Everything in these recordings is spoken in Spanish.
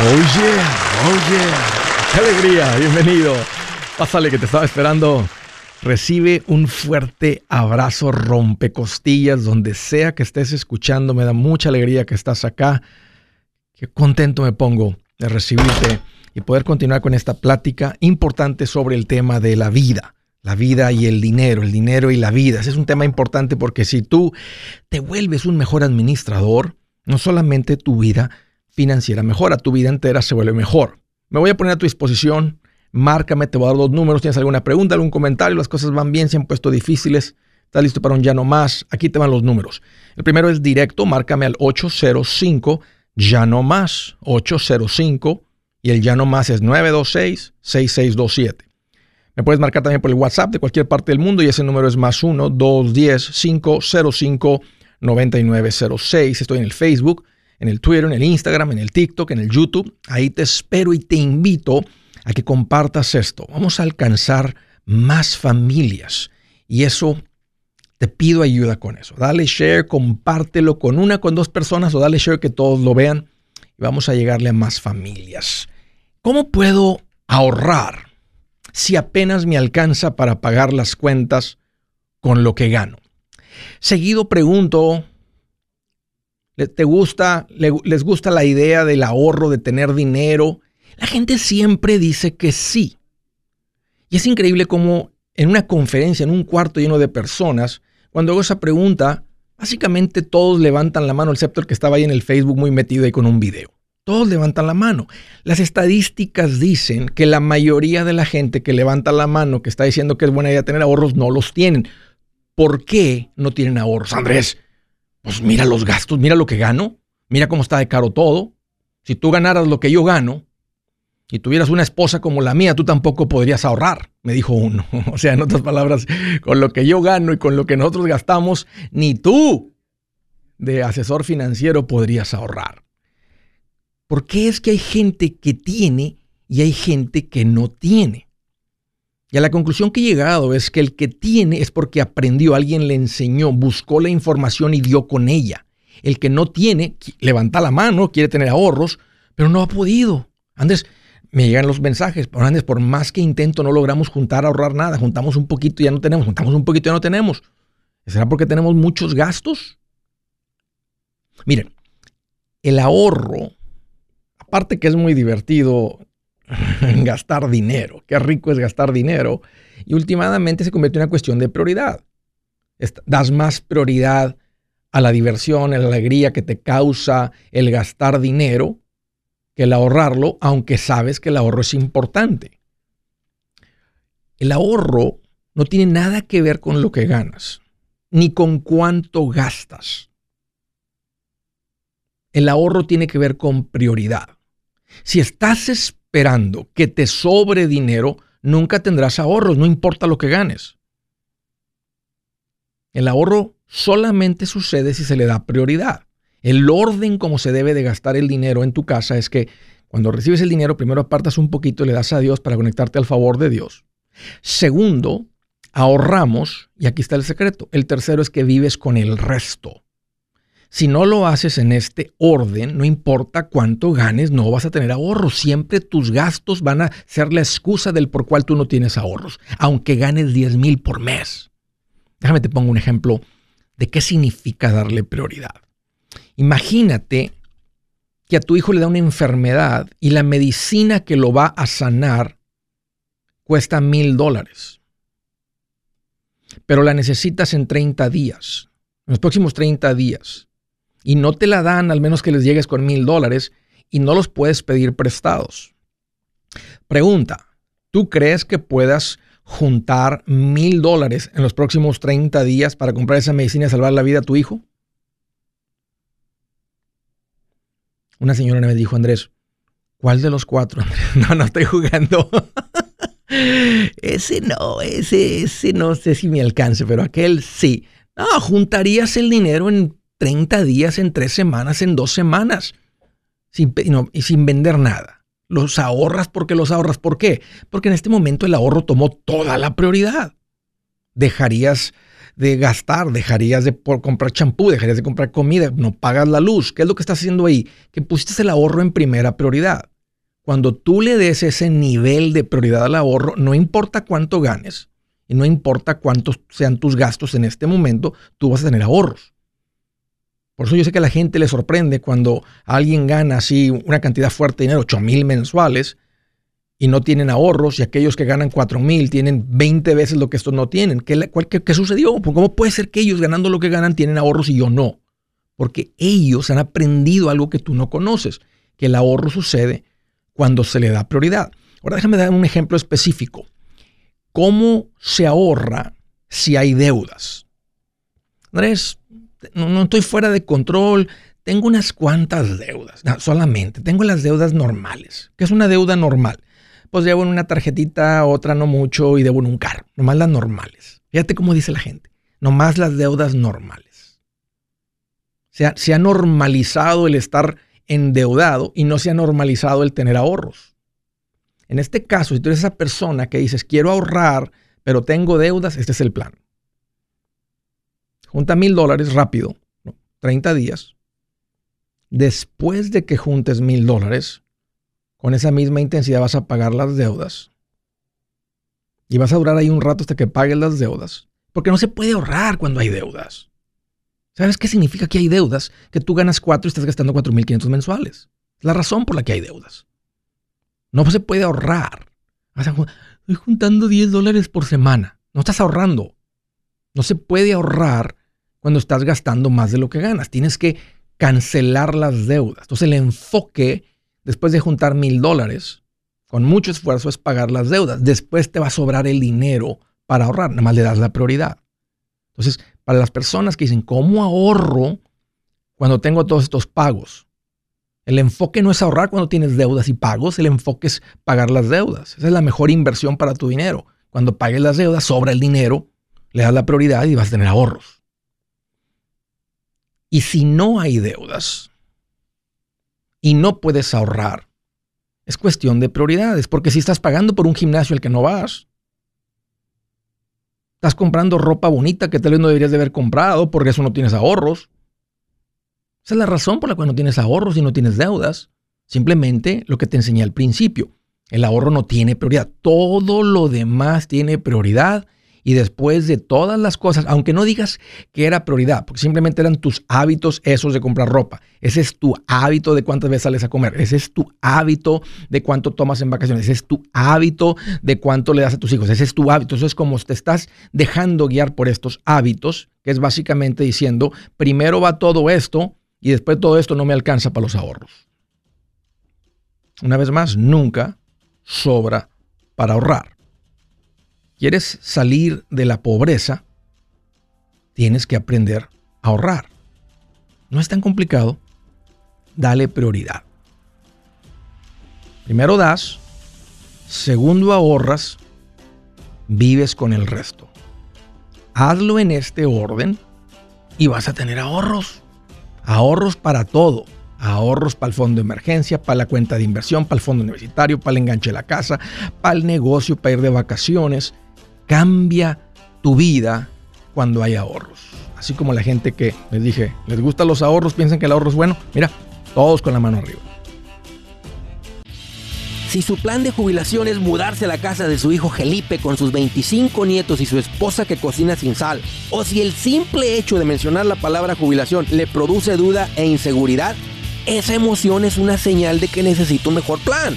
Oh yeah, oh yeah. Qué alegría, bienvenido. Pásale que te estaba esperando. Recibe un fuerte abrazo rompecostillas donde sea que estés escuchando. Me da mucha alegría que estás acá. Qué contento me pongo de recibirte y poder continuar con esta plática importante sobre el tema de la vida. La vida y el dinero, el dinero y la vida. Ese es un tema importante porque si tú te vuelves un mejor administrador, no solamente tu vida financiera mejora, tu vida entera se vuelve mejor. Me voy a poner a tu disposición, márcame, te voy a dar dos números, tienes alguna pregunta, algún comentario, las cosas van bien, se han puesto difíciles, estás listo para un ya no más, aquí te van los números. El primero es directo, márcame al 805 ya no más, 805 y el ya no más es 926-6627. Me puedes marcar también por el WhatsApp de cualquier parte del mundo y ese número es más 1-210-505-9906. Estoy en el Facebook en el Twitter, en el Instagram, en el TikTok, en el YouTube. Ahí te espero y te invito a que compartas esto. Vamos a alcanzar más familias y eso te pido ayuda con eso. Dale share, compártelo con una, con dos personas o dale share que todos lo vean y vamos a llegarle a más familias. ¿Cómo puedo ahorrar si apenas me alcanza para pagar las cuentas con lo que gano? Seguido pregunto ¿Te gusta, les gusta la idea del ahorro, de tener dinero? La gente siempre dice que sí. Y es increíble cómo en una conferencia, en un cuarto lleno de personas, cuando hago esa pregunta, básicamente todos levantan la mano, excepto el que estaba ahí en el Facebook muy metido ahí con un video. Todos levantan la mano. Las estadísticas dicen que la mayoría de la gente que levanta la mano, que está diciendo que es buena idea tener ahorros, no los tienen. ¿Por qué no tienen ahorros, Andrés? Pues mira los gastos, mira lo que gano, mira cómo está de caro todo. Si tú ganaras lo que yo gano y tuvieras una esposa como la mía, tú tampoco podrías ahorrar, me dijo uno. O sea, en otras palabras, con lo que yo gano y con lo que nosotros gastamos, ni tú de asesor financiero podrías ahorrar. ¿Por qué es que hay gente que tiene y hay gente que no tiene? Y a la conclusión que he llegado es que el que tiene es porque aprendió, alguien le enseñó, buscó la información y dio con ella. El que no tiene, levanta la mano, quiere tener ahorros, pero no ha podido. Andrés, me llegan los mensajes, pero Andrés, por más que intento no logramos juntar, ahorrar nada, juntamos un poquito ya no tenemos, juntamos un poquito ya no tenemos. ¿Será porque tenemos muchos gastos? Miren, el ahorro, aparte que es muy divertido, gastar dinero. Qué rico es gastar dinero. Y últimamente se convierte en una cuestión de prioridad. Das más prioridad a la diversión, a la alegría que te causa el gastar dinero que el ahorrarlo, aunque sabes que el ahorro es importante. El ahorro no tiene nada que ver con lo que ganas, ni con cuánto gastas. El ahorro tiene que ver con prioridad. Si estás esperando que te sobre dinero, nunca tendrás ahorros, no importa lo que ganes. El ahorro solamente sucede si se le da prioridad. El orden como se debe de gastar el dinero en tu casa es que cuando recibes el dinero, primero apartas un poquito y le das a Dios para conectarte al favor de Dios. Segundo, ahorramos, y aquí está el secreto. El tercero es que vives con el resto. Si no lo haces en este orden, no importa cuánto ganes, no vas a tener ahorros. Siempre tus gastos van a ser la excusa del por cual tú no tienes ahorros, aunque ganes 10 mil por mes. Déjame te pongo un ejemplo de qué significa darle prioridad. Imagínate que a tu hijo le da una enfermedad y la medicina que lo va a sanar cuesta mil dólares. Pero la necesitas en 30 días, en los próximos 30 días y no te la dan al menos que les llegues con mil dólares y no los puedes pedir prestados. Pregunta, ¿tú crees que puedas juntar mil dólares en los próximos 30 días para comprar esa medicina y salvar la vida a tu hijo? Una señora me dijo, Andrés, ¿cuál de los cuatro? No, no estoy jugando. ese no, ese, ese no sé si me alcance, pero aquel sí. No, juntarías el dinero en 30 días, en tres semanas, en dos semanas, sin, y sin vender nada. Los ahorras porque los ahorras. ¿Por qué? Porque en este momento el ahorro tomó toda la prioridad. Dejarías de gastar, dejarías de comprar champú, dejarías de comprar comida, no pagas la luz. ¿Qué es lo que estás haciendo ahí? Que pusiste el ahorro en primera prioridad. Cuando tú le des ese nivel de prioridad al ahorro, no importa cuánto ganes y no importa cuántos sean tus gastos en este momento, tú vas a tener ahorros. Por eso yo sé que a la gente le sorprende cuando alguien gana así una cantidad fuerte de dinero, 8 mil mensuales, y no tienen ahorros, y aquellos que ganan 4 mil tienen 20 veces lo que estos no tienen. ¿Qué, qué, sucedió? Pues, ¿Cómo puede ser que ellos ganando lo que ganan tienen ahorros y yo no? Porque ellos han aprendido algo que tú no conoces, que el ahorro sucede cuando se le da prioridad. Ahora déjame dar un ejemplo específico. ¿Cómo se ahorra si hay deudas? Andrés, no, estoy fuera de control, tengo unas cuantas deudas, solamente, tengo las deudas normales. ¿Qué es una deuda normal? Pues debo en una tarjetita, otra no mucho y debo en un carro, nomás las normales. Fíjate cómo dice la gente, nomás las deudas normales. Se ha, se ha normalizado el estar endeudado y no se ha normalizado el tener ahorros. En este caso, si tú eres esa persona que dices, quiero ahorrar, pero tengo deudas, este es el plan. Junta mil dólares rápido, 30 días. Después de que juntes mil dólares, con esa misma intensidad vas a pagar las deudas. Y vas a durar ahí un rato hasta que pagues las deudas. Porque no se puede ahorrar cuando hay deudas. ¿Sabes qué significa que hay deudas? Que tú ganas 4 y estás gastando 4.500 mensuales. Es la razón por la que hay deudas. No se puede ahorrar. Estoy juntando 10 dólares por semana. No estás ahorrando. No se puede ahorrar cuando estás gastando más de lo que ganas. Tienes que cancelar las deudas. Entonces el enfoque, después de juntar mil dólares, con mucho esfuerzo, es pagar las deudas. Después te va a sobrar el dinero para ahorrar. Nada más le das la prioridad. Entonces, para las personas que dicen, ¿cómo ahorro cuando tengo todos estos pagos? El enfoque no es ahorrar cuando tienes deudas y pagos, el enfoque es pagar las deudas. Esa es la mejor inversión para tu dinero. Cuando pagues las deudas, sobra el dinero, le das la prioridad y vas a tener ahorros. Y si no hay deudas y no puedes ahorrar, es cuestión de prioridades, porque si estás pagando por un gimnasio al que no vas, estás comprando ropa bonita que tal vez no deberías de haber comprado porque eso no tienes ahorros. Esa es la razón por la cual no tienes ahorros y no tienes deudas. Simplemente lo que te enseñé al principio. El ahorro no tiene prioridad. Todo lo demás tiene prioridad y después de todas las cosas, aunque no digas que era prioridad, porque simplemente eran tus hábitos esos de comprar ropa, ese es tu hábito de cuántas veces sales a comer, ese es tu hábito de cuánto tomas en vacaciones, ese es tu hábito de cuánto le das a tus hijos, ese es tu hábito. Eso es como te estás dejando guiar por estos hábitos, que es básicamente diciendo, primero va todo esto y después todo esto no me alcanza para los ahorros. Una vez más, nunca sobra para ahorrar quieres salir de la pobreza, tienes que aprender a ahorrar. No es tan complicado. Dale prioridad. Primero das, segundo ahorras, vives con el resto. Hazlo en este orden y vas a tener ahorros. Ahorros para todo. Ahorros para el fondo de emergencia, para la cuenta de inversión, para el fondo universitario, para el enganche de la casa, para el negocio, para ir de vacaciones cambia tu vida cuando hay ahorros. Así como la gente que les dije, les gustan los ahorros, piensan que el ahorro es bueno. Mira, todos con la mano arriba. Si su plan de jubilación es mudarse a la casa de su hijo Felipe con sus 25 nietos y su esposa que cocina sin sal, o si el simple hecho de mencionar la palabra jubilación le produce duda e inseguridad, esa emoción es una señal de que necesita un mejor plan.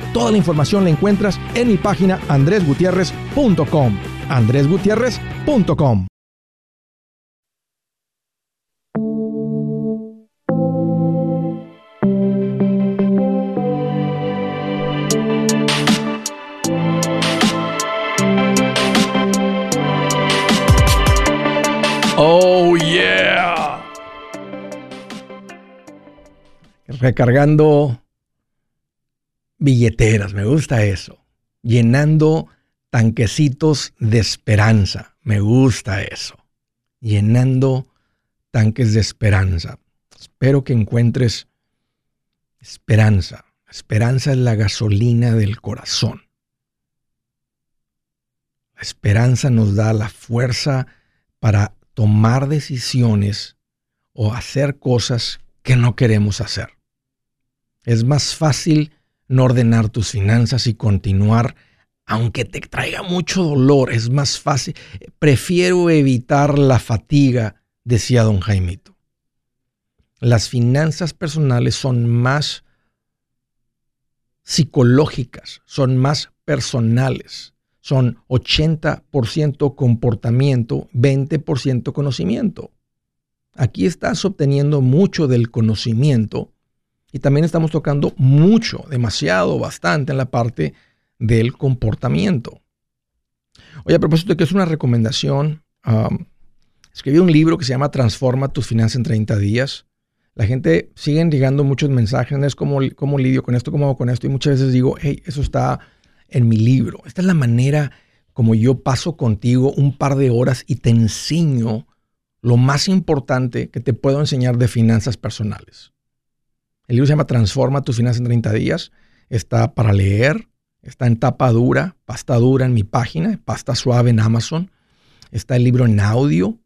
Toda la información la encuentras en mi página andresgutierrez.com. andresgutierrez.com. Oh yeah. Recargando billeteras, me gusta eso. Llenando tanquecitos de esperanza, me gusta eso. Llenando tanques de esperanza. Espero que encuentres esperanza. Esperanza es la gasolina del corazón. La esperanza nos da la fuerza para tomar decisiones o hacer cosas que no queremos hacer. Es más fácil no ordenar tus finanzas y continuar, aunque te traiga mucho dolor, es más fácil. Prefiero evitar la fatiga, decía don Jaimito. Las finanzas personales son más psicológicas, son más personales, son 80% comportamiento, 20% conocimiento. Aquí estás obteniendo mucho del conocimiento y también estamos tocando mucho, demasiado, bastante en la parte del comportamiento. Oye, a propósito de que es una recomendación, escribí un libro que se llama Transforma tus finanzas en 30 días. La gente sigue llegando muchos mensajes, es como, cómo lidio con esto, cómo hago con esto, y muchas veces digo, hey, eso está en mi libro. Esta es la manera como yo paso contigo un par de horas y te enseño lo más importante que te puedo enseñar de finanzas personales. El libro se llama Transforma tus finanzas en 30 días. Está para leer, está en tapa dura, pasta dura en mi página, pasta suave en Amazon. Está el libro en audio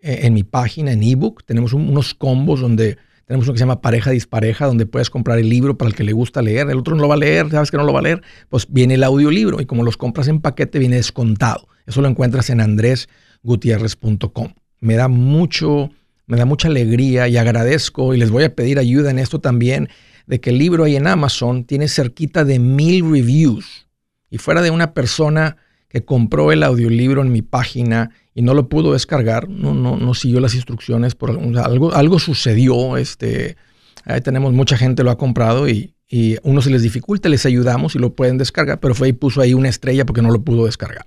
eh, en mi página, en ebook. Tenemos unos combos donde tenemos uno que se llama pareja dispareja, donde puedes comprar el libro para el que le gusta leer. El otro no lo va a leer, sabes que no lo va a leer. Pues viene el audiolibro y como los compras en paquete, viene descontado. Eso lo encuentras en andresgutierrez.com. Me da mucho me da mucha alegría y agradezco y les voy a pedir ayuda en esto también, de que el libro ahí en Amazon tiene cerquita de mil reviews. Y fuera de una persona que compró el audiolibro en mi página y no lo pudo descargar, no, no, no siguió las instrucciones, por algo, algo sucedió, este, ahí tenemos mucha gente lo ha comprado y, y uno se les dificulta, les ayudamos y lo pueden descargar, pero fue y puso ahí una estrella porque no lo pudo descargar.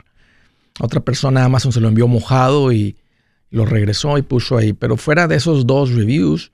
Otra persona Amazon se lo envió mojado y, lo regresó y puso ahí. Pero fuera de esos dos reviews,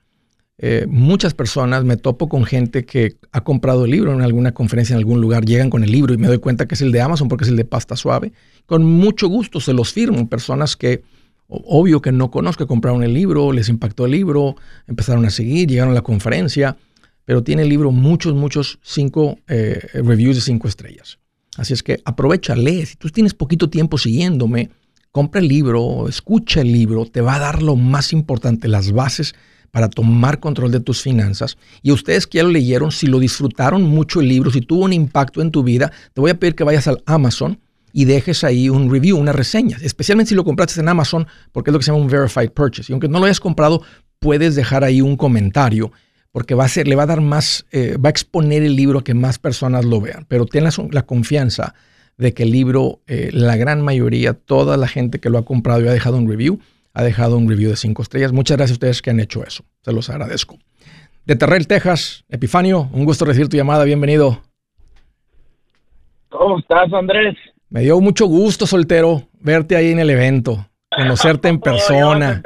eh, muchas personas me topo con gente que ha comprado el libro en alguna conferencia en algún lugar, llegan con el libro y me doy cuenta que es el de Amazon porque es el de pasta suave. Con mucho gusto se los firmo. Personas que, obvio que no conozco, compraron el libro, les impactó el libro, empezaron a seguir, llegaron a la conferencia, pero tiene el libro muchos, muchos cinco eh, reviews de cinco estrellas. Así es que aprovecha, lee. Si tú tienes poquito tiempo siguiéndome, compra el libro, escucha el libro, te va a dar lo más importante, las bases para tomar control de tus finanzas. Y ustedes que ya lo leyeron, si lo disfrutaron mucho el libro, si tuvo un impacto en tu vida, te voy a pedir que vayas al Amazon y dejes ahí un review, una reseña, especialmente si lo compraste en Amazon, porque es lo que se llama un verified purchase. Y aunque no lo hayas comprado, puedes dejar ahí un comentario, porque va a ser, le va a dar más, eh, va a exponer el libro a que más personas lo vean. Pero ten la confianza de que el libro, eh, la gran mayoría, toda la gente que lo ha comprado y ha dejado un review, ha dejado un review de cinco estrellas. Muchas gracias a ustedes que han hecho eso. Se los agradezco. De Terrell, Texas, Epifanio, un gusto recibir tu llamada. Bienvenido. ¿Cómo estás, Andrés? Me dio mucho gusto, soltero, verte ahí en el evento, conocerte en persona.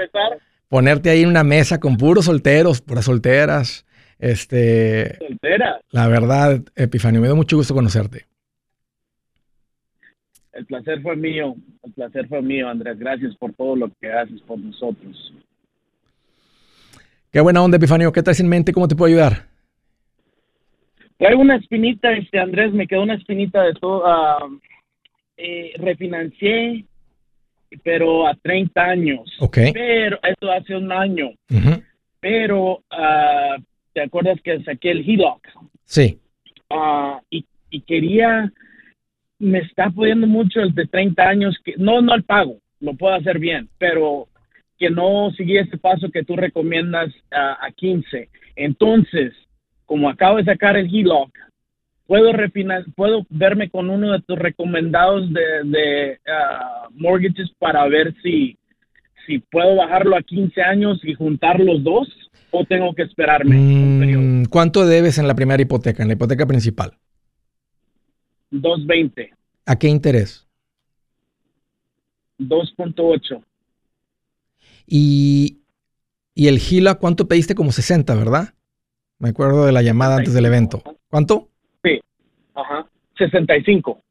ponerte ahí en una mesa con puros solteros, puras solteras. Este, Soltera. La verdad, Epifanio, me da mucho gusto conocerte. El placer fue mío, el placer fue mío, Andrés. Gracias por todo lo que haces por nosotros. Qué buena onda, Epifanio. ¿Qué traes en mente? ¿Cómo te puedo ayudar? Traigo una espinita, este Andrés, me quedó una espinita de todo. Uh, eh, refinancié, pero a 30 años. Ok. Pero eso hace un año. Ujú. Pero, uh, ¿te acuerdas que saqué el HELOC? Sí. Ah, y, y quería, me está pudiendo mucho el de 30 años, que no, no el pago, lo puedo hacer bien, pero que no seguí ese paso que tú recomiendas ah, a 15. Entonces, como acabo de sacar el HELOC, puedo puedo verme con uno de tus recomendados de, de ah, mortgages para ver si, si puedo bajarlo a 15 años y juntar los dos o tengo que esperarme. Mm, ¿Cuánto debes en la primera hipoteca, en la hipoteca principal? 220, ¿A qué interés? 2.8. Y, y el GILA, ¿cuánto pediste? Como 60, ¿verdad? Me acuerdo de la llamada antes del evento. ¿Cuánto? Ajá. 65.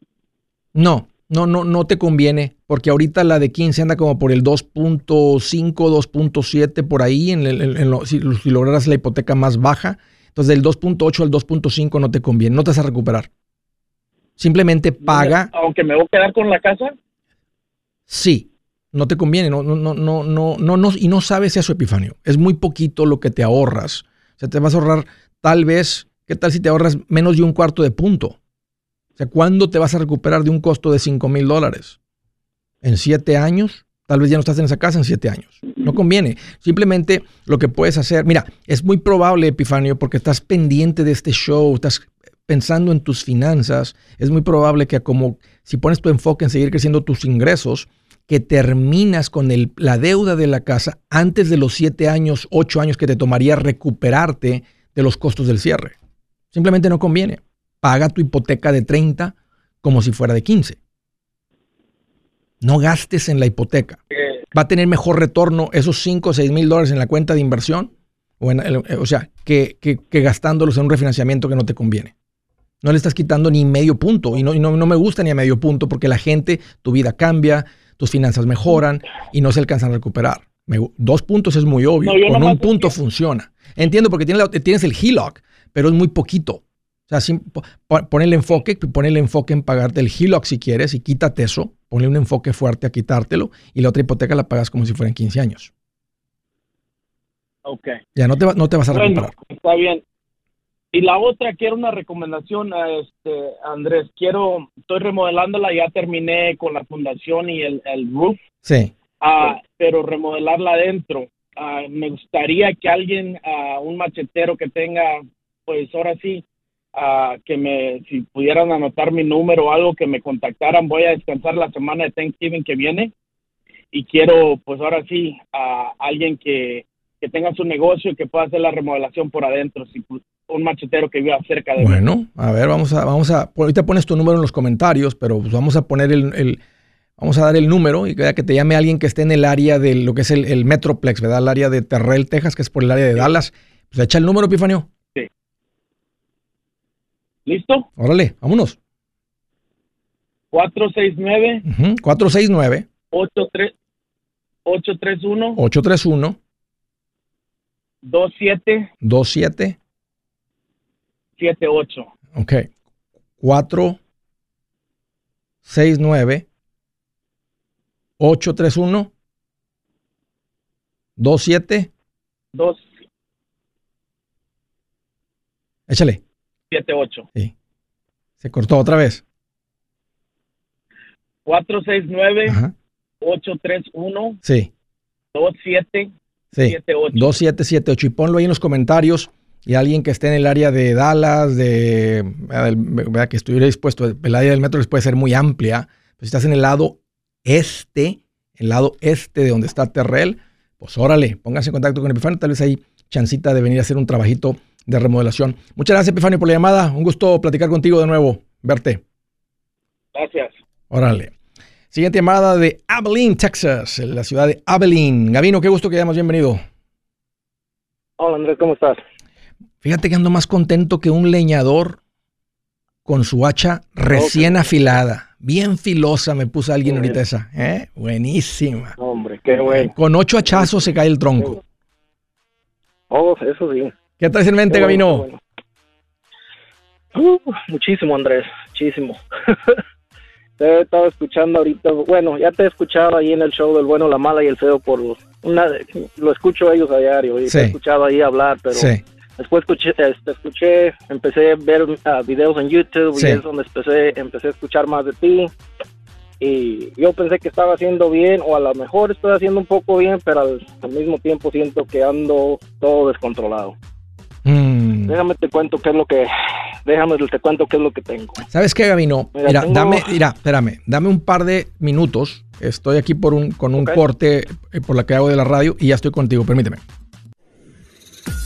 No, no, no, no te conviene, porque ahorita la de 15 anda como por el 2.5, 2.7 por ahí, en el- en lo- si, si lograras la hipoteca más baja. Entonces, del 2.8 al 2.5 no te conviene, no te vas a recuperar. Simplemente paga, Aunque me voy a quedar con la casa. sí, no te conviene, no, no, no, no, no, no, no, y no sabes eso, Epifanio. Es muy poquito lo que te ahorras. O sea, te vas a ahorrar tal vez, ¿qué tal si te ahorras menos de un cuarto de punto? O sea, ¿cuándo te vas a recuperar de un costo de 5 mil dólares? ¿En siete años? Tal vez ya no estás en esa casa en siete años. No conviene. Simplemente lo que puedes hacer, mira, es muy probable, Epifanio, porque estás pendiente de este show, estás pensando en tus finanzas, es muy probable que como si pones tu enfoque en seguir creciendo tus ingresos, que terminas con la deuda de la casa antes de los siete años, ocho años que te tomaría recuperarte de los costos del cierre. Simplemente no conviene. Paga tu hipoteca de 30 como si fuera de 15. No gastes en la hipoteca. Va a tener mejor retorno esos 5 o 6 mil dólares en la cuenta de inversión, o, sea, que gastándolos en un refinanciamiento que no te conviene. No le estás quitando ni medio punto, y no, y no, no me gusta ni a medio punto, porque la gente, tu vida cambia, tus finanzas mejoran y no se alcanzan a recuperar. Me dos puntos es muy obvio, No, con un punto funciona. Entiendo porque tienes, el HELOC, pero es muy poquito. O sea, po- pon el enfoque, pon el enfoque en pagarte el HELOC si quieres y quítate eso. Ponle un enfoque fuerte a quitártelo y la otra hipoteca la pagas como si fueran 15 años. ok. Ya no te, va- no te vas a Bueno, recuperar. está bien. Y la otra, quiero una recomendación, a este Andrés. Quiero, estoy remodelándola, ya terminé con la fundación y el, el roof, Sí. ah, pero remodelarla adentro. Ah, me gustaría que alguien, ah, un machetero que tenga, pues ahora sí, que me, si pudieran anotar mi número o algo, que me contactaran. Voy a descansar la semana de Thanksgiving que viene y quiero, pues ahora sí, a alguien que, que tenga su negocio y que pueda hacer la remodelación por adentro. Si un machetero que viva cerca de mí. Bueno, a ver, vamos a, vamos a, ahorita pones tu número en los comentarios, pero pues vamos a poner el, el- vamos a dar el número y que, que te llame alguien que esté en el área de lo que es el, el Metroplex, ¿verdad? El área de Terrell, Texas, que es por el área de Dallas. Pues echa el número, Epifanio. ¿Listo? Órale, vámonos. 469 Ujú, 469 83 831 831 2778 27 Ok. 4 6 9 8 3 1 2 7 278 Échale. Sí. Se cortó otra vez. 469 Ajá. 831 Sí. 2778 Sí. 2778. Y ponlo ahí en los comentarios. Y alguien que esté en el área de Dallas, de que estuviera dispuesto, el área del metro les puede ser muy amplia. Pero si estás en el lado este, el lado este de donde está Terrell, pues órale, pónganse en contacto con Epifanio. Tal vez hay chancita de venir a hacer un trabajito de remodelación. Muchas gracias, Epifanio, por la llamada. Un gusto platicar contigo de nuevo, verte. Gracias. Órale. Siguiente llamada de Abilene, Texas, en la ciudad de Abilene. Gabino, qué gusto que hayamos bienvenido. Hola Andrés, ¿cómo estás? Fíjate que ando más contento que un leñador con su hacha recién afilada. Bien filosa me puso alguien ahorita esa. ¿eh? Buenísima. Hombre, qué bueno. Con ocho hachazos se cae el tronco. Oh, eso sí. ¿Qué traes en mente, Gabino? Uh, muchísimo, Andrés, muchísimo. te he estado escuchando ahorita, bueno, ya te he escuchado ahí en el show del bueno, la mala y el feo por una, lo escucho ellos a diario y te he escuchado ahí hablar, pero después escuché, este, escuché, empecé a ver uh, videos en YouTube y es donde empecé, empecé a escuchar más de ti y yo pensé que estaba haciendo bien o a lo mejor estoy haciendo un poco bien, pero al mismo tiempo siento que ando todo descontrolado. Mm. Déjame te cuento qué es lo que déjame te cuento qué es lo que tengo. ¿Sabes qué, Gabino? Mira, dame, mira, espérame, dame un par de minutos. Estoy aquí por un, con un corte eh, por la que hago de la radio y ya estoy contigo. Permíteme.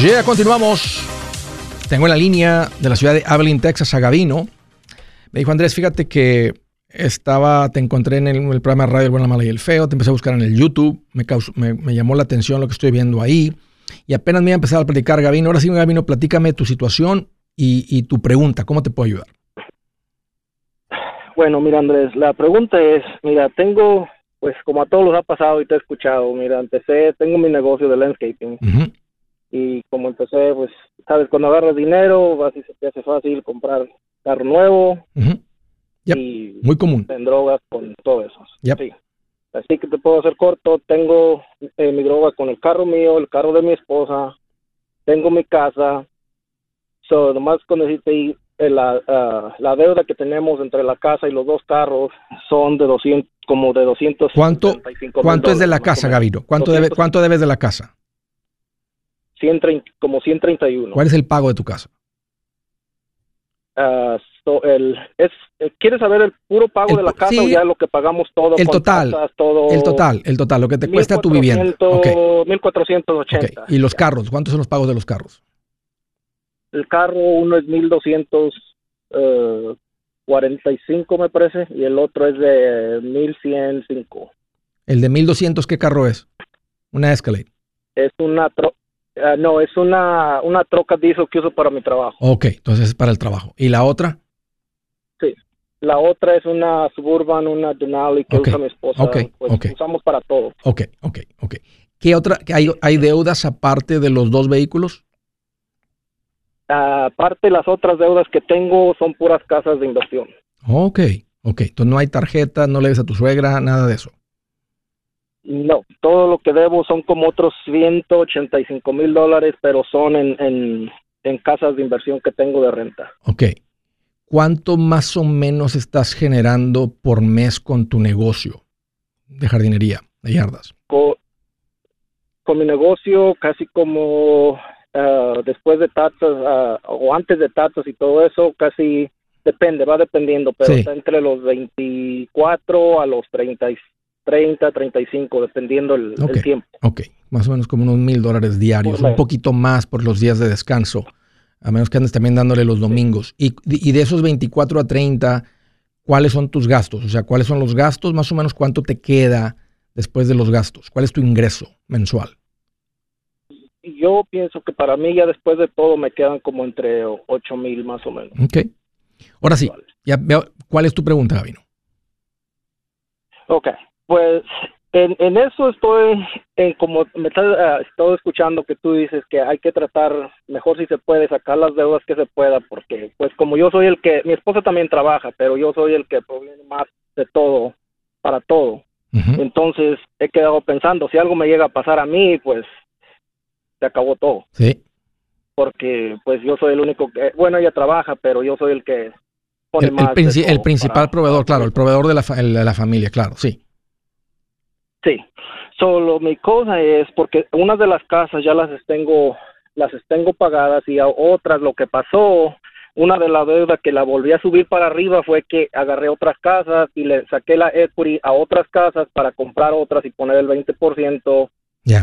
Ya continuamos. Tengo en la línea de la ciudad de Abilene, Texas, a Gavino. Me dijo Andrés, fíjate que estaba, te encontré en el, programa de radio El Bueno, la Mala y el Feo, te empecé a buscar en el YouTube, me, me, llamó la atención lo que estoy viendo ahí y apenas me iba a empezar a platicar, Gavino. Ahora sí, Gavino, platícame tu situación y, y tu pregunta, ¿cómo te puedo ayudar? Bueno, mira Andrés, la pregunta es, mira, tengo, pues como a todos los ha pasado y te he escuchado, mira, empecé, tengo mi negocio de landscaping y como empecé, pues, sabes, cuando agarras dinero, así se te hace fácil comprar carro nuevo y muy común. En drogas con todo eso. Sí. Así que te puedo hacer corto, tengo eh, mi droga con el carro mío, el carro de mi esposa, tengo mi casa, so, nomás con decirte eh, la, ah, la deuda que tenemos entre la casa y los dos carros son de 200, como de 200. ¿Cuánto, ¿cuánto es de la casa, Gaviro? ¿Cuánto, debe, ¿Cuánto debes de la casa? 130, como 131. ¿Cuál es el pago de tu casa? Uh, el, es, eh, ¿Quieres saber el puro pago de la casa o ya lo que pagamos todo? El total. todo, el total, el total, lo que te cuesta tu vivienda. Okay. 1480. ¿Y los carros? ¿Cuántos son los pagos de los carros? El carro, uno es 1245, uh, me parece, y el otro es de 1105. ¿El de 1200 qué carro es? Una Escalade. Es una, Ah, no, es una, una troca diesel que uso para mi trabajo. Ok, entonces es para el trabajo. ¿Y la otra? Sí. La otra es una Suburban, una Denali que usa mi esposa. Ok, pues Usamos para todo. Ok, ok, ok. ¿Qué otra? Hay, ¿Hay deudas aparte de los dos vehículos? aparte, las otras deudas que tengo son puras casas de inversión. Ok, ok. Entonces no hay tarjeta, no le des a tu suegra, nada de eso. No, todo lo que debo son como otros 185 mil dólares, pero son en, en, casas de inversión que tengo de renta. Ok. ¿Cuánto más o menos estás generando por mes con tu negocio de jardinería, de yardas? Con, mi negocio, casi como ah, después de tatas ah, o antes de tatas y todo eso, casi depende, va dependiendo, pero está entre los 24 a los 36 30, 35, dependiendo el, tiempo. Ok, más o menos como unos mil dólares diarios, un poquito más por los días de descanso, a menos que andes también dándole los domingos. Y, de esos 24 a 30, ¿cuáles son tus gastos? O sea, ¿cuáles son los gastos? Más o menos cuánto te queda después de los gastos. ¿Cuál es tu ingreso mensual? Yo pienso que para mí ya después de todo me quedan como entre 8 mil más o menos. Ok. Ahora sí, ya veo, ¿cuál es tu pregunta, Gabino? Ok, pues en, en eso estoy, en como me estás uh, estoy escuchando que tú dices que hay que tratar mejor si se puede sacar las deudas que se pueda, porque pues como yo soy el que, mi esposa también trabaja, pero yo soy el que proviene más de todo, para todo. Entonces he quedado pensando, si algo me llega a pasar a mí, pues se acabó todo. Sí. Porque pues yo soy el único que, bueno, ella trabaja, pero yo soy el que pone el, más. El, principal proveedor, claro, el proveedor de la, de la familia, claro, sí. Sí. Solo mi cosa es porque una de las casas ya las tengo las tengo pagadas y a otras lo que pasó, una de las deudas que la volví a subir para arriba fue que agarré otras casas y le saqué la equity a otras casas para comprar otras y poner el 20%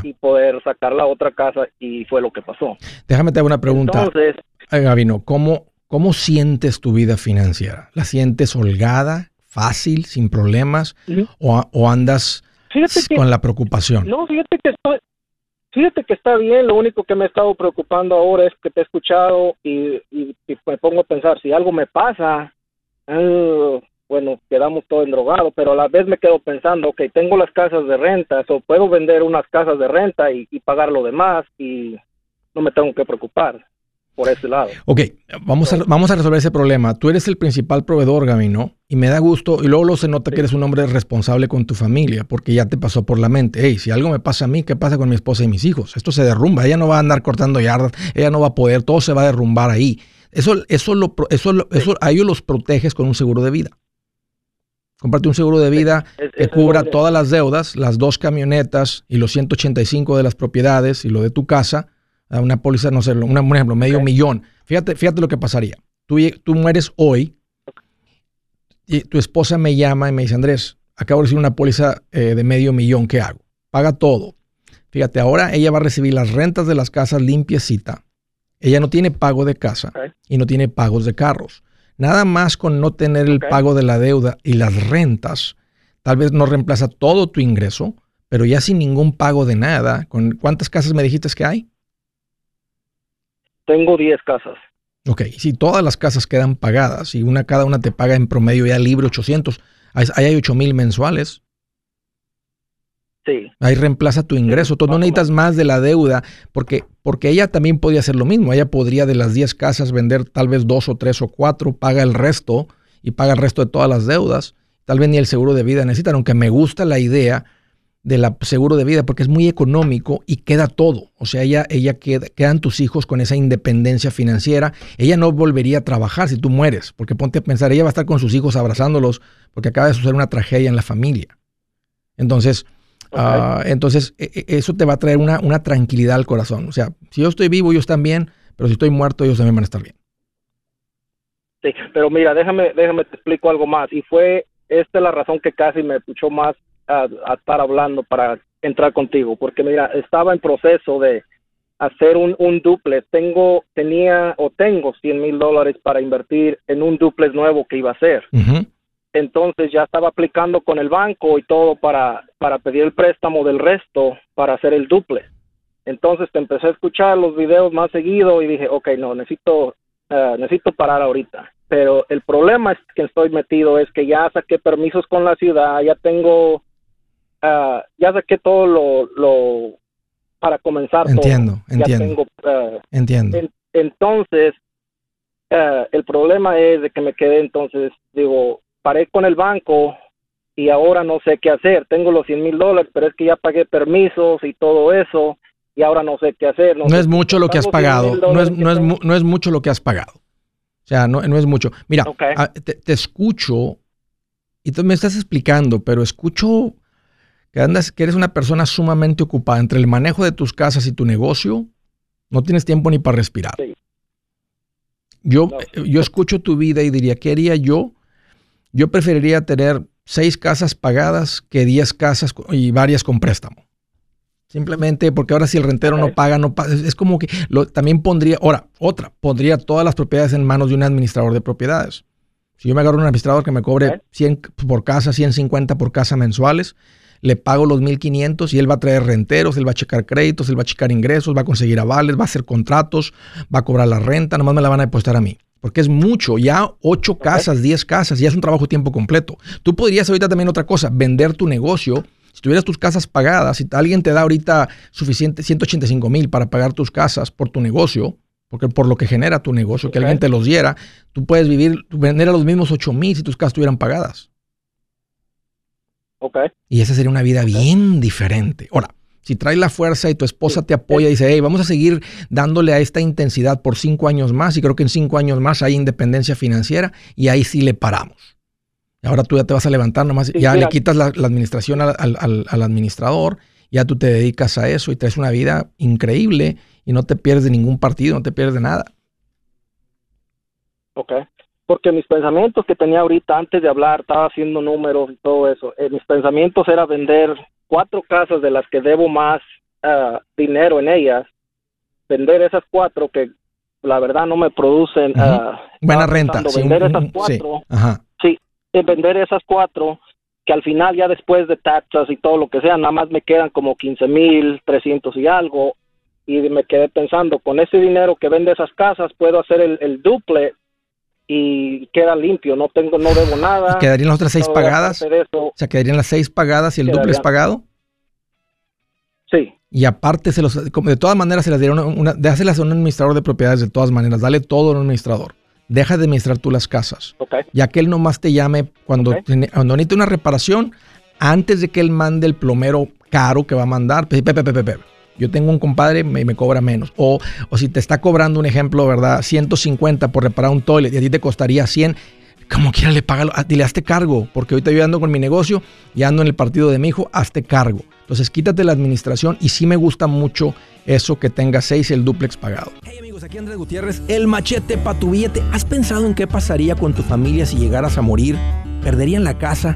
y poder sacar la otra casa y fue lo que pasó. Déjame te hacer una pregunta. Entonces, Gabino, ¿cómo, ¿cómo sientes tu vida financiera? ¿La sientes holgada, fácil, sin problemas? o, ¿O andas con la preocupación? No, fíjate que estoy, fíjate que está bien, lo único que me he estado preocupando ahora es que te he escuchado y, me pongo a pensar, si algo me pasa, uh, bueno, quedamos todos endrogados, pero a la vez me quedo pensando, ok, tengo las casas de renta, o puedo vender unas casas de renta y, pagar lo demás y no me tengo que preocupar por ese lado. Ok, vamos a, vamos a resolver ese problema. Tú eres el principal proveedor, ¿no? y me da gusto, y luego lo se nota que eres un hombre responsable con tu familia, porque ya te pasó por la mente, hey, si algo me pasa a mí, ¿qué pasa con mi esposa y mis hijos? Esto se derrumba, ella no va a andar cortando yardas, ella no va a poder, todo se va a derrumbar ahí. Eso, eso, lo, eso, eso a ellos los proteges con un seguro de vida. Comparte un seguro de vida que cubra todas las deudas, las dos camionetas y los 185 de las propiedades y lo de tu casa. Una póliza, no sé, un ejemplo, medio millón. Fíjate, fíjate lo que pasaría. Tú, tú mueres hoy y tu esposa me llama y me dice, Andrés, acabo de recibir una póliza eh, de medio millón, ¿qué hago? Paga todo. Fíjate, ahora ella va a recibir las rentas de las casas limpiecita. Ella no tiene pago de casa y no tiene pagos de carros. Nada más con no tener el pago de la deuda y las rentas, tal vez no reemplaza todo tu ingreso, pero ya sin ningún pago de nada, ¿con cuántas casas me dijiste que hay? Tengo 10 casas. Ok, si todas las casas quedan pagadas y una cada una te paga en promedio ya libre 800, ahí hay 8 mil mensuales. Sí. Ahí reemplaza tu ingreso. Tú no necesitas más de la deuda porque, porque ella también podía hacer lo mismo. Ella podría de las 10 casas vender tal vez dos o tres o cuatro, paga el resto y paga el resto de todas las deudas. Tal vez ni el seguro de vida necesitan, aunque me gusta la idea del seguro de vida porque es muy económico y queda todo. O sea, ella, ella queda, quedan tus hijos con esa independencia financiera. Ella no volvería a trabajar si tú mueres, porque ponte a pensar, ella va a estar con sus hijos abrazándolos porque acaba de suceder una tragedia en la familia. Entonces, Ah, entonces, e, e, eso te va a traer una, una, tranquilidad al corazón. O sea, si yo estoy vivo, ellos están bien, pero si estoy muerto, ellos también van a estar bien. Sí, pero mira, déjame, déjame te explico algo más. Y fue esta la razón que casi me escuchó más a, estar hablando para entrar contigo, porque mira, estaba en proceso de hacer un, un duplex. Tengo, tenía o tengo 100 mil dólares para invertir en un duplex nuevo que iba a hacer entonces ya estaba aplicando con el banco y todo para, para pedir el préstamo del resto para hacer el duple. Entonces te empecé a escuchar los videos más seguido y dije, ok, no, necesito, uh, necesito parar ahorita. Pero el problema es que estoy metido es que ya saqué permisos con la ciudad, ya tengo, uh, ya saqué todo lo, lo para comenzar. Entiendo, entiendo. Uh, entiendo. entonces, el problema es de que me quedé entonces, digo, paré con el banco y ahora no sé qué hacer. Tengo los 100 mil dólares, pero es que ya pagué permisos y todo eso y ahora no sé qué hacer. No, es mucho lo que has pagado. No es, no, es, no es, mucho lo que has pagado. O sea, no, no es mucho. Mira, te, escucho y tú me estás explicando, pero escucho que, andas, que eres una persona sumamente ocupada entre el manejo de tus casas y tu negocio. No tienes tiempo ni para respirar. Yo, yo escucho tu vida y diría, ¿qué haría yo yo preferiría tener seis casas pagadas que diez casas y varias con préstamo. Simplemente porque ahora si el rentero no paga, no paga. Es como que lo, también pondría, ahora, otra, pondría todas las propiedades en manos de un administrador de propiedades. Si yo me agarro un administrador que me cobre 100 por casa, 150 por casa mensuales, le pago los 1.500 y él va a traer renteros, él va a checar créditos, él va a checar ingresos, va a conseguir avales, va a hacer contratos, va a cobrar la renta, nomás me la van a depositar a mí. Porque es mucho, ya 8 casas, 10 casas, ya es un trabajo tiempo completo. Tú podrías ahorita también otra cosa, vender tu negocio. Si tuvieras tus casas pagadas, si alguien te da ahorita suficiente 185 mil para pagar tus casas por tu negocio, porque por lo que genera tu negocio, que alguien te los diera, tú puedes vivir, vender a los mismos 8 mil si tus casas estuvieran pagadas. Y esa sería una vida bien diferente. Ahora, si traes la fuerza y tu esposa te apoya y dice, hey, vamos a seguir dándole a esta intensidad por cinco años más y creo que en cinco años más hay independencia financiera y ahí sí le paramos. Ahora tú ya te vas a levantar nomás, ya le quitas la, administración al, al, administrador, ya tú te dedicas a eso y traes una vida increíble y no te pierdes de ningún partido, no te pierdes de nada. Ok porque mis pensamientos que tenía ahorita antes de hablar, estaba haciendo números y todo eso, eh, mis pensamientos era vender cuatro casas de las que debo más ah, dinero en ellas, vender esas cuatro que la verdad no me producen uh, buena renta. vender esas cuatro, sí, eh, vender esas cuatro que al final ya después de taxas y todo lo que sea, nada más me quedan como 15 mil, 300 y algo, y me quedé pensando, con ese dinero que vende esas casas puedo hacer el, el duple y queda limpio, no tengo, no debo nada. ¿Quedarían las otras seis pagadas? O sea, ¿quedarían las seis pagadas y el duple es pagado? Sí. Y aparte, se los, de todas maneras, se las dieron una, déjaselas a un administrador de propiedades de todas maneras, dale todo a un administrador. Deja de administrar tú las casas. Okay. Ya que él nomás te llame cuando, cuando necesite una reparación, antes de que él mande el plomero caro que va a mandar, pepe, pepe, pepe, yo tengo un compadre y me, cobra menos. O, o si te está cobrando un ejemplo, ¿verdad? 150 por reparar un toilet y a ti te costaría 100, como quiera le paga, ah, dile, hazte cargo, porque ahorita yo ando con mi negocio y ando en el partido de mi hijo, hazte cargo. Entonces quítate la administración y sí me gusta mucho eso que tenga 6 el duplex pagado. Hey amigos, aquí Andrés Gutiérrez, el machete para tu billete. ¿Has pensado en qué pasaría con tu familia si llegaras a morir? ¿Perderían la casa?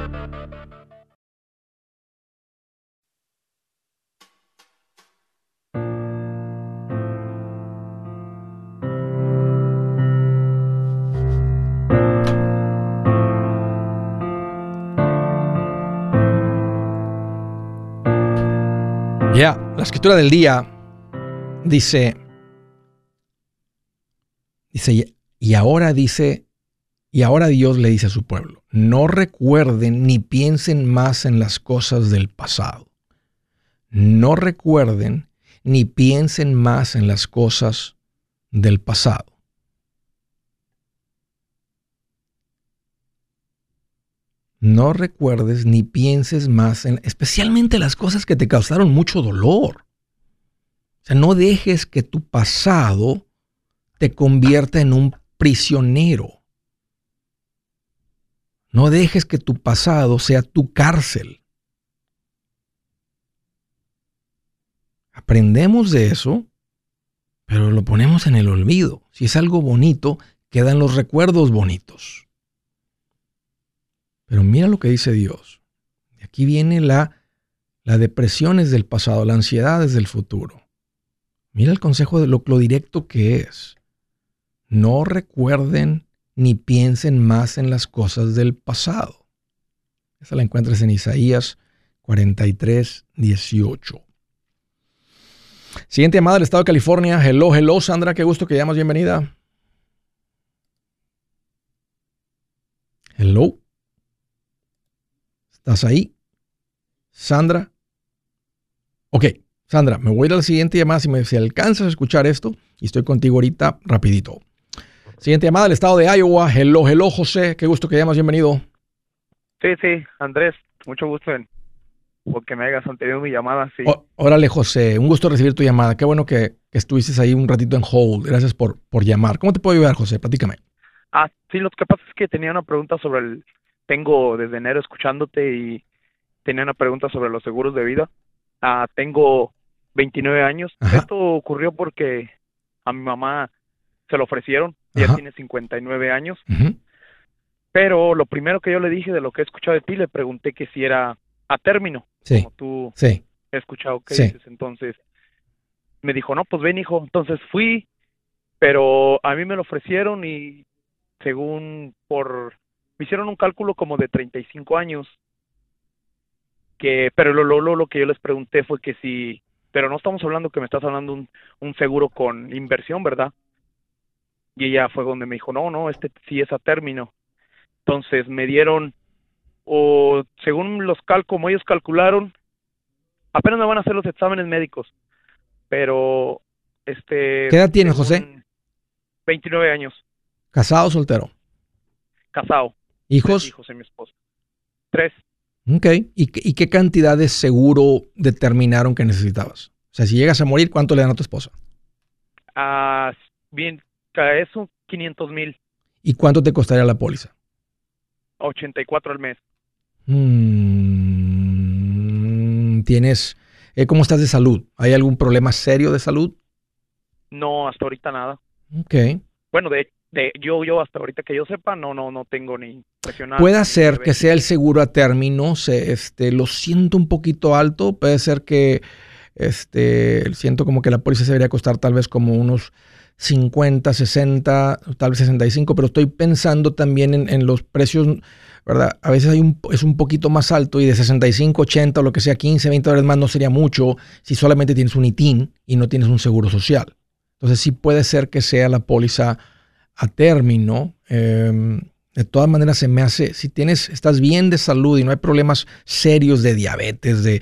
la escritura del día dice, dice, y ahora dice, y ahora Dios le dice a su pueblo, no recuerden ni piensen más en las cosas del pasado. No recuerden ni piensen más en las cosas del pasado. No recuerdes ni pienses más en especialmente las cosas que te causaron mucho dolor. O sea, no dejes que tu pasado te convierta en un prisionero. No dejes que tu pasado sea tu cárcel. Aprendemos de eso, pero lo ponemos en el olvido. Si es algo bonito, quedan los recuerdos bonitos. Pero mira lo que dice Dios. aquí viene la, la depresión es del pasado, la ansiedad es del futuro. Mira el consejo de lo, directo que es. No recuerden ni piensen más en las cosas del pasado. Esa la encuentras en Isaías 43, 18. Siguiente llamada del estado de California. Hello, hello, Sandra. Qué gusto que llamas. Bienvenida. Hello. ¿Estás ahí? Sandra. Ok, Sandra, me voy a la siguiente llamada si me si alcanzas a escuchar esto y estoy contigo ahorita rapidito. Siguiente llamada del estado de Iowa. Hello, hello, José. Qué gusto que llamas. Bienvenido. Sí, sí, Andrés, mucho gusto en porque me hayas anterido mi llamada. Sí. órale, José, un gusto recibir tu llamada. Qué bueno que, que, estuviste ahí un ratito en hold. Gracias por, por llamar. ¿Cómo te puedo ayudar, José? Platícame. Ah, sí, lo que pasa es que tenía una pregunta sobre el... Tengo desde enero escuchándote y tenía una pregunta sobre los seguros de vida. Ah, tengo 29 años. Esto ocurrió porque a mi mamá se lo ofrecieron. Ella tiene 59 años. Pero lo primero que yo le dije de lo que he escuchado de ti, le pregunté que si era a término. Sí. Como tú sí. he escuchado que dices. Entonces, me dijo, no, pues ven, hijo. Entonces fui, pero a mí me lo ofrecieron y según por... Me hicieron un cálculo como de 35 años. Que, pero lo, lo, lo que yo les pregunté fue que si... Pero no estamos hablando que me estás hablando un, un seguro con inversión, ¿verdad? Y ella fue donde me dijo, no, no, este sí es a término. Entonces me dieron, o según los cal, como ellos calcularon, apenas me van a hacer los exámenes médicos, pero este... ¿Qué edad tienes, José? 29 años. ¿Casado o soltero? Casado. ¿Hijos? Tres hijos y mi esposa. Tres. Ok. ¿Y, ¿Y qué cantidad de seguro determinaron que necesitabas? O sea, si llegas a morir, ¿cuánto le dan a tu esposa? Ah, bien, eso 500 mil. ¿Y cuánto te costaría la póliza? 84 al mes. Mm, ¿Tienes, eh, cómo estás de salud? ¿Hay algún problema serio de salud? No, hasta ahorita nada. Ok. Bueno, de, de yo, yo hasta ahorita que yo sepa, no, no, no tengo ni. Puede ser que sea el seguro a término, se, este, lo siento un poquito alto, puede ser que, este, siento como que la póliza se debería costar tal vez como unos 50, 60, tal vez 65, pero estoy pensando también en, los precios, ¿verdad? A veces hay un, es un poquito más alto y de 65, 80 o lo que sea, 15, 20 dólares más no sería mucho si solamente tienes un ITIN y no tienes un seguro social. Entonces sí puede ser que sea la póliza a término. Em, de todas maneras se me hace, si tienes, estás bien de salud y no hay problemas serios de diabetes, de,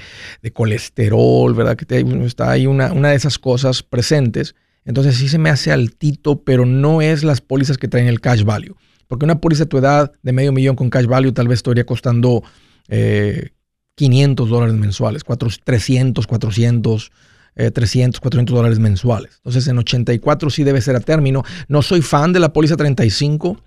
colesterol, ¿verdad? Que está ahí una, una de esas cosas presentes entonces sí se me hace altito, pero no es las pólizas que traen el cash value. Porque una póliza de tu edad de medio millón con cash value tal vez estaría costando 500 eh, dólares mensuales, 300, 400, 300, 400 dólares mensuales. Entonces en 84 sí debe ser a término. No soy fan de la póliza 35.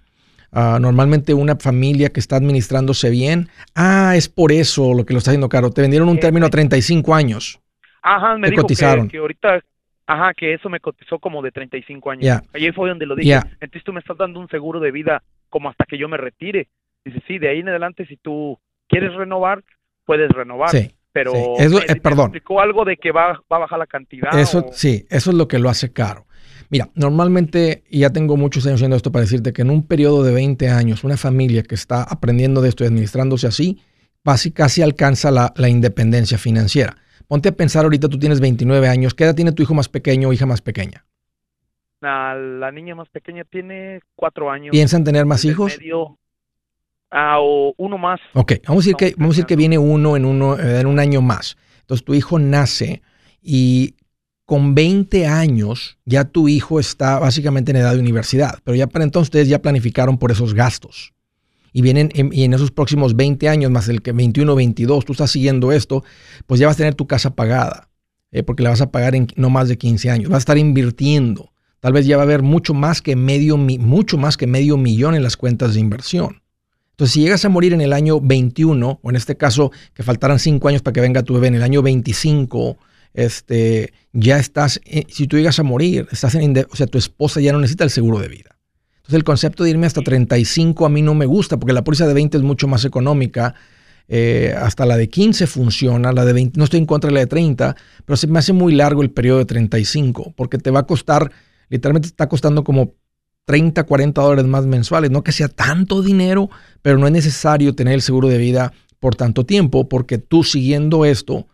Ah, normalmente una familia que está administrándose bien. Ah, es por eso lo que lo está haciendo caro. Te vendieron un término a 35 años. Ajá, me dijo cotizaron. Que, que ahorita Ajá, que eso me cotizó como de 35 años. Yeah. Ayer fue donde lo dije. Entonces tú me estás dando un seguro de vida como hasta que yo me retire. Dice, sí, de ahí en adelante si tú quieres renovar, puedes renovar. Sí. Pero Eso, eh, perdón. explicó algo de que va, va, a bajar la cantidad. Eso, sí, eso es lo que lo hace caro. Mira, normalmente, y ya tengo muchos años haciendo esto para decirte que en un periodo de 20 años, una familia que está aprendiendo de esto y administrándose así, casi, casi alcanza la, la independencia financiera. Ponte a pensar ahorita, tú tienes 29 años. ¿Qué edad tiene tu hijo más pequeño o hija más pequeña? La, niña más pequeña tiene cuatro años. ¿Piensan tener más hijos? Ah, o uno más. Ok, vamos a decir, que, vamos a decir que viene uno en, uno eh, en un año más. Entonces tu hijo nace y con 20 años ya tu hijo está básicamente en edad de universidad, pero ya para entonces ustedes ya planificaron por esos gastos y vienen en, y en esos próximos 20 años, más el que 21, 22, tú estás siguiendo esto, pues ya vas a tener tu casa pagada, eh, porque la vas a pagar en no más de 15 años, vas a estar invirtiendo. Tal vez ya va a haber mucho más que medio, mucho más que medio millón en las cuentas de inversión. Entonces, si llegas a morir en el año 21, o en este caso que faltaran 5 años para que venga tu bebé, en el año 25, este, ya estás, eh, si tú llegas a morir, estás en, o sea, tu esposa ya no necesita el seguro de vida. Entonces el concepto de irme hasta 35 a mí no me gusta porque la póliza de 20 es mucho más económica. Eh, hasta la de 15 funciona, la de 20, no estoy en contra de la de 30, pero se me hace muy largo el periodo de 35 porque te va a costar, literalmente está costando como 30, 40 dólares más mensuales. No que sea tanto dinero, pero no es necesario tener el seguro de vida por tanto tiempo porque tú siguiendo esto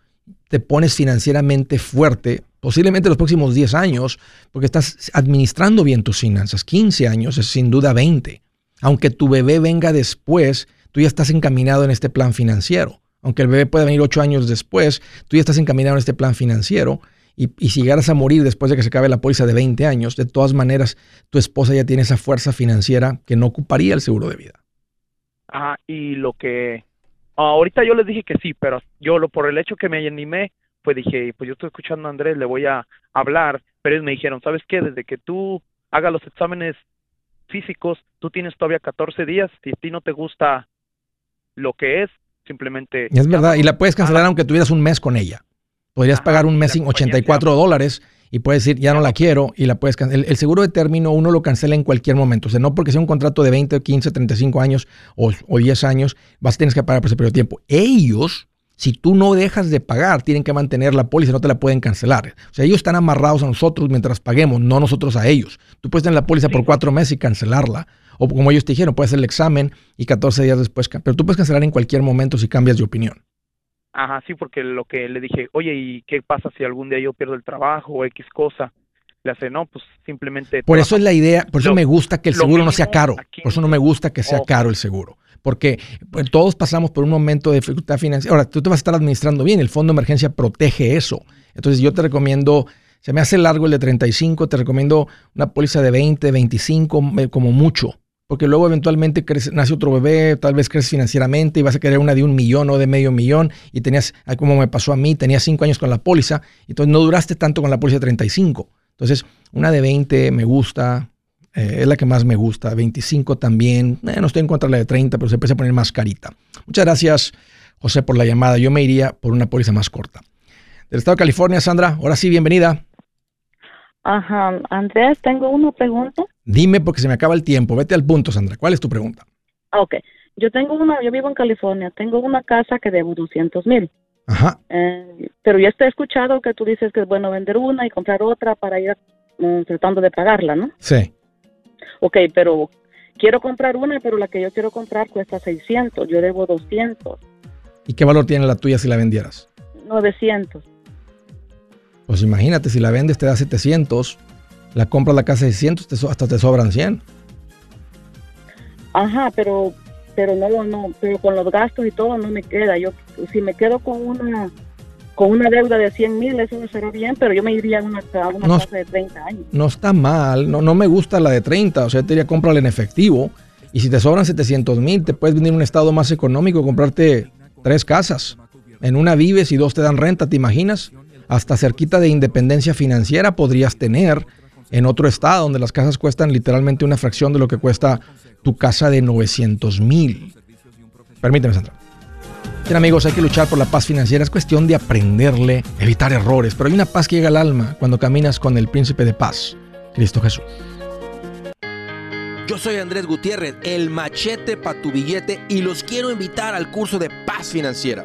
te pones financieramente fuerte posiblemente los próximos 10 años, porque estás administrando bien tus finanzas. 15 años es sin duda 20. Aunque tu bebé venga después, tú ya estás encaminado en este plan financiero. Aunque el bebé pueda venir ocho años después, tú ya estás encaminado en este plan financiero y, si llegaras a morir después de que se acabe la póliza de 20 años, de todas maneras, tu esposa ya tiene esa fuerza financiera que no ocuparía el seguro de vida. Ajá, y lo que... ahorita yo les dije que sí, pero yo lo por el hecho que me animé, pues dije, pues yo estoy escuchando a Andrés, le voy a hablar, pero ellos me dijeron, ¿sabes qué? Desde que tú hagas los exámenes físicos, tú tienes todavía 14 días, si a ti no te gusta lo que es, simplemente... Es verdad, y la puedes cancelar aunque tuvieras un mes con ella. Podrías pagar un mes sin 84 dólares y puedes decir, ya no la quiero y la puedes cancelar. El, seguro de término uno lo cancela en cualquier momento. O sea, no porque sea un contrato de 20, 15, 35 años o, 10 años, vas a tener que pagar por ese periodo de tiempo. Ellos, si tú no dejas de pagar, tienen que mantener la póliza, no te la pueden cancelar. O sea, ellos están amarrados a nosotros mientras paguemos, no nosotros a ellos. Tú puedes tener la póliza por cuatro meses y cancelarla. O como ellos te dijeron, puedes hacer el examen y 14 días después. Pero tú puedes cancelar en cualquier momento si cambias de opinión. Ajá, sí, porque lo que le dije, oye, ¿y qué pasa si algún día yo pierdo el trabajo o X cosa? Le hace, no, pues simplemente... Por eso es la idea, por eso me gusta que el seguro no sea caro. Por eso no me gusta que sea caro el seguro. Porque pues, todos pasamos por un momento de dificultad financiera. Ahora, tú te vas a estar administrando bien, el fondo de emergencia protege eso. Entonces yo te recomiendo, se me hace largo el de 35, te recomiendo una póliza de 20, 25, eh, como mucho porque luego eventualmente nace otro bebé, tal vez creces financieramente y vas a querer una de un millón o de medio millón y tenías, como me pasó a mí, tenía cinco años con la póliza, entonces no duraste tanto con la póliza de 35. Entonces, una de 20 me gusta, eh, es la que más me gusta, 25 también, no estoy en contra de la de 30, pero se empieza a poner más carita. Muchas gracias, José, por la llamada. Yo me iría por una póliza más corta. Del estado de California, Sandra, ahora sí, bienvenida. Ajá, Andrés, tengo una pregunta. Dime porque se me acaba el tiempo. Vete al punto, Sandra. ¿Cuál es tu pregunta? Ok, yo tengo una, yo vivo en California, tengo una casa que debo 200 mil. Ajá. Eh, pero ya te he escuchado que tú dices que es bueno vender una y comprar otra para ir mm, tratando de pagarla, ¿no? Sí. Ok, pero quiero comprar una, pero la que yo quiero comprar cuesta 600, yo debo 200. ¿Y qué valor tiene la tuya si la vendieras? 900. Pues imagínate, si la vendes te da 700, la compras la casa de 600, hasta te sobran 100. Ajá, pero pero no, no, pero con los gastos y todo no me queda. Yo si me quedo con una con una deuda de 100 mil, eso no será bien, pero yo me iría a una, casa de 30 años. No está mal, no, no me gusta la de 30, o sea, te diría cómprala en efectivo. Y si te sobran 700 mil, te puedes venir a un estado más económico, comprarte tres casas. En una vives y dos te dan renta, ¿te imaginas? Hasta cerquita de independencia financiera podrías tener en otro estado donde las casas cuestan literalmente una fracción de lo que cuesta tu casa de 900 mil. Permíteme, Sandra. Bien, amigos, hay que luchar por la paz financiera. Es cuestión de aprenderle, evitar errores. Pero hay una paz que llega al alma cuando caminas con el príncipe de paz, Cristo Jesús. Yo soy Andrés Gutiérrez, el machete para tu billete, y los quiero invitar al curso de paz financiera.